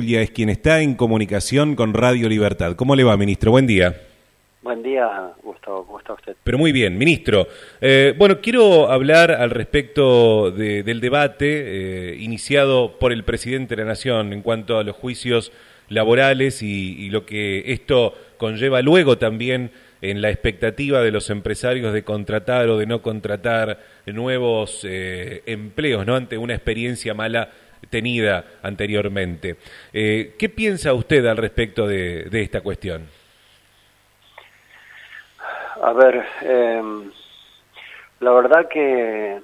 Es quien está en comunicación con Radio Libertad. ¿Cómo le va, ministro? Buen día. Buen día, Gustavo. ¿Cómo está usted? Pero muy bien, ministro. Eh, bueno, quiero hablar al respecto del debate eh, iniciado por el presidente de la Nación en cuanto a los juicios laborales y, lo que esto conlleva luego también en la expectativa de los empresarios de contratar o de no contratar nuevos eh, empleos, ¿no? Ante una experiencia mala tenida anteriormente. ¿Qué piensa usted al respecto de esta cuestión? A ver, em, la verdad que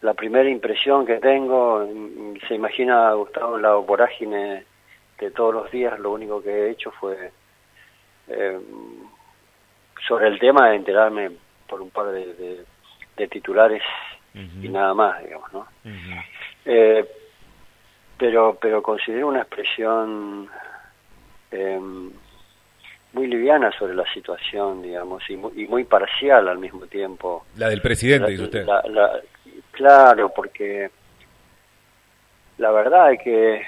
la primera impresión que tengo, se imagina Gustavo la vorágine de todos los días, lo único que he hecho fue em, sobre el tema de enterarme por un par de, titulares y nada más, digamos, ¿no? Eh, pero, pero considero una expresión em, muy liviana sobre la situación, digamos, y muy, parcial al mismo tiempo. La del presidente, dice usted. claro, porque la verdad es que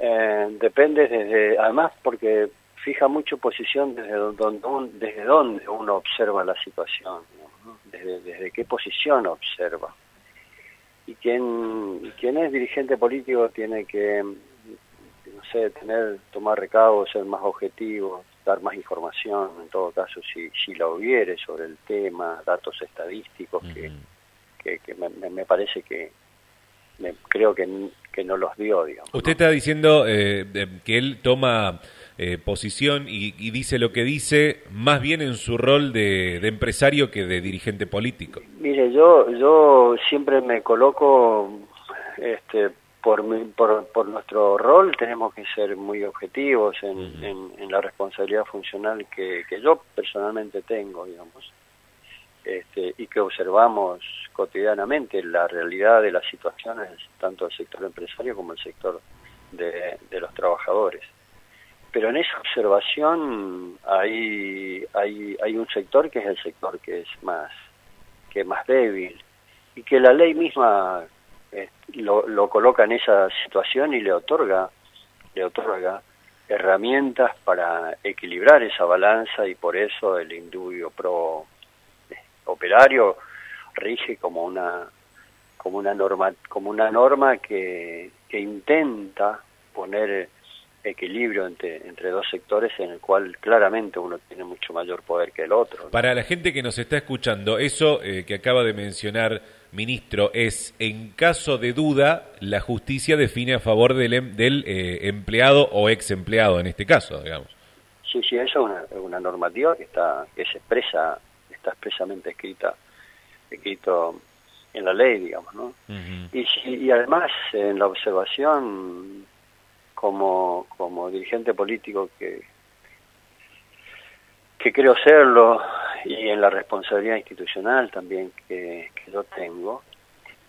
eh, depende desde, además porque fija mucho posición desde donde, desde donde uno observa la situación, desde, desde qué posición observa. Y quien, quien es dirigente político tiene que, no sé, tener, tomar recaudos, ser más objetivo, dar más información, en todo caso, si, si la hubiere sobre el tema, datos estadísticos, que, que, me, parece que me, creo que, que no los dio, digamos. Usted está diciendo eh, que él toma eh, posición y, dice lo que dice más bien en su rol de, de, empresario que de dirigente político. Mire, yo, yo siempre me coloco este, por, por, por, nuestro rol tenemos que ser muy objetivos en, en, la responsabilidad funcional que, que, yo personalmente tengo, digamos, este, y que observamos cotidianamente la realidad de las situaciones, tanto del sector empresario como el sector de, de los trabajadores. Pero en esa observación hay, hay, hay un sector que es el sector que es más, que más débil y que la ley misma eh, lo, lo, coloca en esa situación y le otorga, le otorga herramientas para equilibrar esa balanza y por eso el indubio pro eh, operario rige como una como una norma como una norma que, que intenta poner equilibrio entre, entre dos sectores en el cual claramente uno tiene mucho mayor poder que el otro. Para la gente que nos está escuchando, eso eh, que acaba de mencionar, ministro, es en caso de duda, la justicia define a favor del, em, del eh, empleado o ex empleado en este caso, digamos. Sí, sí, eso es una, normativa que está que se expresa, está expresamente escrita, escrito en la ley, digamos, ¿no? y, y además en la observación como, como dirigente político que, que creo serlo y en la responsabilidad institucional también que, yo tengo,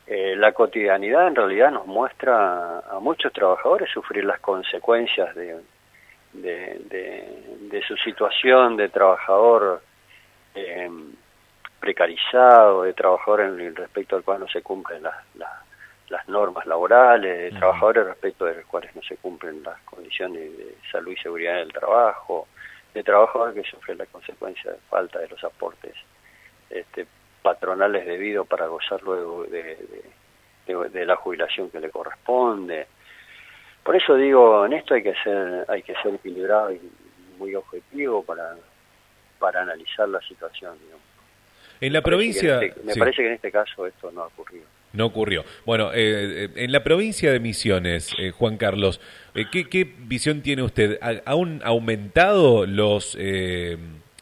eh, la cotidianidad en realidad nos muestra a muchos trabajadores sufrir las consecuencias de, de, su situación de trabajador eh, precarizado, de trabajador en respecto al cual no se cumplen las, las, las normas laborales, de trabajadores respecto de los cuales no se cumplen las condiciones de salud y seguridad del trabajo, de trabajadores que sufren la consecuencia de falta de los aportes este, patronales debidos para gozar luego de, de, la jubilación que le corresponde. Por eso digo, en esto hay que ser, hay que ser equilibrado y muy objetivo para, para analizar la situación. En la provincia... Este, me parece que en este caso esto no ha ocurrido. No ocurrió. Bueno, eh, en la provincia de Misiones, eh, Juan Carlos, eh, ¿qué, visión tiene usted? ¿Han aumentado los,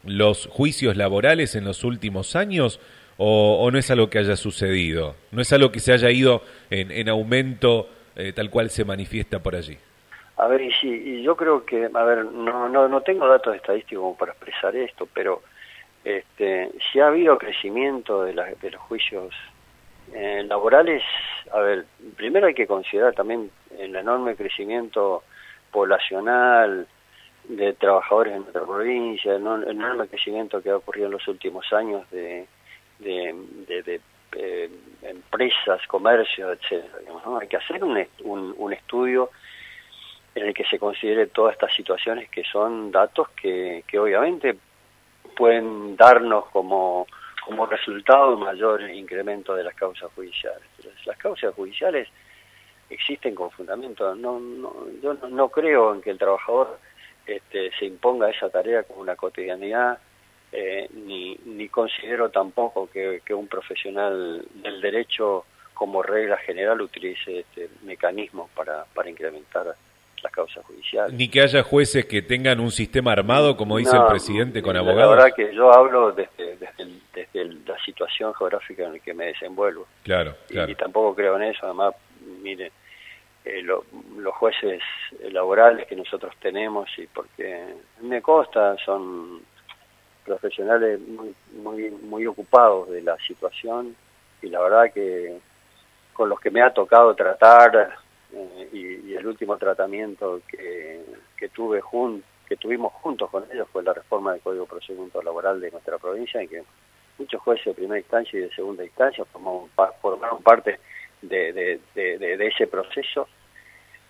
los juicios laborales en los últimos años o, no es algo que haya sucedido? ¿No es algo que se haya ido en, en aumento tal cual se manifiesta por allí? A ver, y, sí, y yo creo que, a ver, no, no, no tengo datos estadísticos como para expresar esto, pero este, si ha habido crecimiento de, de los juicios eh, laborales, a ver, primero hay que considerar también el enorme crecimiento poblacional de trabajadores en nuestra provincia, el enorme crecimiento que ha ocurrido en los últimos años de, de, eh, empresas, comercios, etcétera. Hay que hacer un, un, estudio en el que se considere todas estas situaciones que son datos que, que obviamente pueden darnos como, como resultado mayor incremento de las causas judiciales. Las causas judiciales existen con fundamento. No, no, yo no, creo en que el trabajador este, se imponga esa tarea como una cotidianidad, eh, ni, ni considero tampoco que, que, un profesional del derecho como regla general utilice este mecanismo para, para incrementar las causas judiciales. Ni que haya jueces que tengan un sistema armado, como dice el presidente, con abogados. La verdad que yo hablo desde, desde, la situación geográfica en la que me desenvuelvo. Claro, Y, tampoco creo en eso. Además, mire, eh, los jueces laborales que nosotros tenemos, y porque me consta, son profesionales muy, muy, muy ocupados de la situación y la verdad que con los que me ha tocado tratar eh, y, el último tratamiento que, que tuve jun, que tuvimos juntos con ellos fue la reforma del Código Procedimiento Laboral de nuestra provincia, en que muchos jueces de primera instancia y de segunda instancia formaron, formaron parte de, de, de, ese proceso,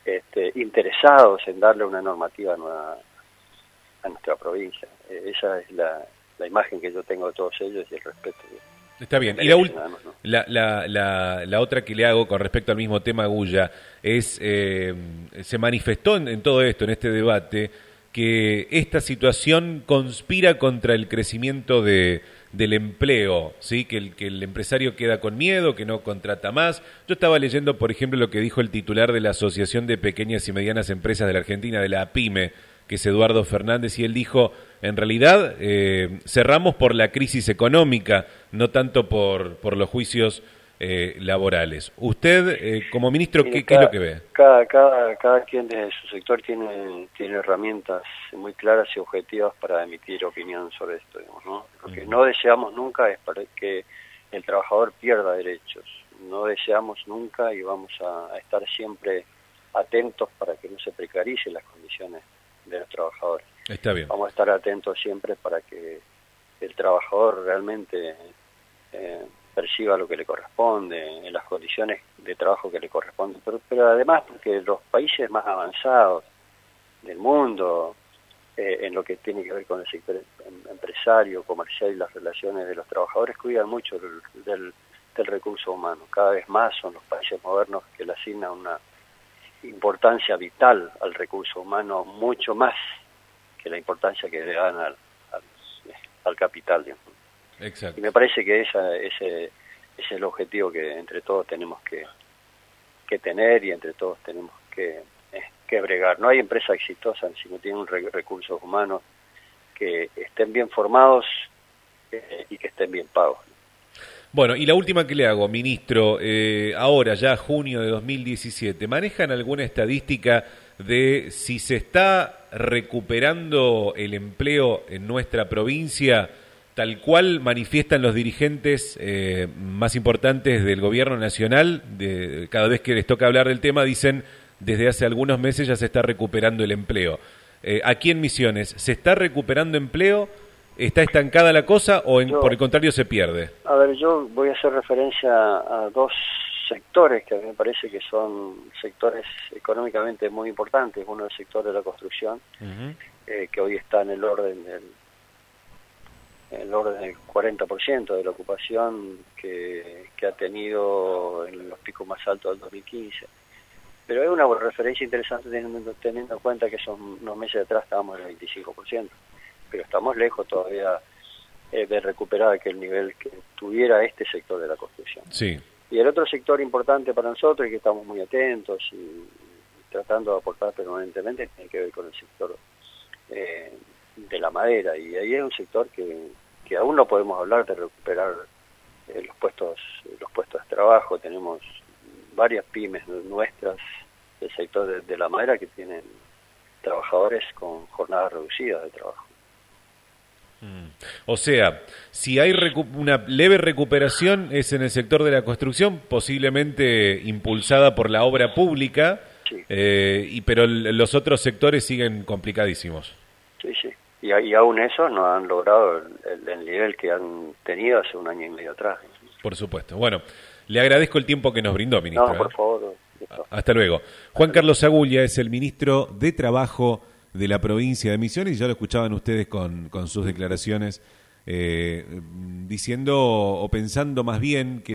este, interesados en darle una normativa nueva a nuestra provincia. Eh, esa es la, la imagen que yo tengo de todos ellos y el respeto. Está bien. Y la, la, la, la, otra que le hago con respecto al mismo tema, Guya, es, eh, se manifestó en, todo esto, en este debate, que esta situación conspira contra el crecimiento de, del empleo, ¿sí? Que el, que el empresario queda con miedo, que no contrata más. Yo estaba leyendo, por ejemplo, lo que dijo el titular de la Asociación de Pequeñas y Medianas Empresas de la Argentina, de la APIME, que es Eduardo Fernández, y él dijo, en realidad eh, cerramos por la crisis económica, no tanto por, por los juicios eh, laborales. Usted, eh, como ministro, ¿qué, es lo que ve? Cada, cada, cada quien desde su sector tiene, tiene herramientas muy claras y objetivas para emitir opinión sobre esto. ¿no? Lo que no deseamos nunca es para que el trabajador pierda derechos. No deseamos nunca y vamos a estar siempre atentos para que no se precaricen las condiciones de los trabajadores. Vamos a estar atentos siempre para que el trabajador realmente eh, perciba lo que le corresponde, en las condiciones de trabajo que le corresponden, pero, pero además porque los países más avanzados del mundo, eh, en lo que tiene que ver con el em, empresario, comercial y las relaciones de los trabajadores, cuidan mucho del, del recurso humano. Cada vez más son los países modernos que le asignan una importancia vital al recurso humano mucho más que la importancia que le dan al, al, capital. Exacto. Y me parece que esa, ese, es el objetivo que entre todos tenemos que, que tener y entre todos tenemos que, eh, que bregar. No hay empresa exitosa si no tienen recursos humanos que estén bien formados eh, y que estén bien pagos. Bueno, y la última que le hago, ministro, eh, ahora ya junio de 2017, ¿manejan alguna estadística de si se está recuperando el empleo en nuestra provincia, tal cual manifiestan los dirigentes eh, más importantes del gobierno nacional? De, cada vez que les toca hablar del tema, dicen desde hace algunos meses ya se está recuperando el empleo. Eh, aquí en Misiones, ¿se está recuperando empleo? ¿Está estancada la cosa o por el contrario se pierde? A ver, yo voy a hacer referencia a dos sectores que a mí me parece que son sectores económicamente muy importantes. Uno es el sector de la construcción, eh, que hoy está en el orden del en el orden del 40% de la ocupación que, que ha tenido en los picos más altos del 2015. Pero es una referencia interesante teniendo, teniendo en cuenta que son unos meses atrás estábamos en el 25% pero estamos lejos todavía eh, de recuperar aquel nivel que tuviera este sector de la construcción. Sí. Y el otro sector importante para nosotros y que estamos muy atentos y tratando de aportar permanentemente tiene que ver con el sector eh, de la madera y ahí es un sector que, que aún no podemos hablar de recuperar eh, los puestos los puestos de trabajo tenemos varias pymes nuestras del sector de la madera que tienen trabajadores con jornadas reducidas de trabajo. O sea, si hay una leve recuperación es en el sector de la construcción, posiblemente impulsada por la obra pública, eh, y, pero los otros sectores siguen complicadísimos. Sí, sí. Y, y aún eso no han logrado el, nivel que han tenido hace un año y medio atrás. Por supuesto. Bueno, le agradezco el tiempo que nos brindó, ministro. No, por ¿eh? favor. Hasta luego. Juan Carlos Agulla es el ministro de Trabajo de la provincia de Misiones y ya lo escuchaban ustedes con, con sus declaraciones eh, diciendo o pensando más bien que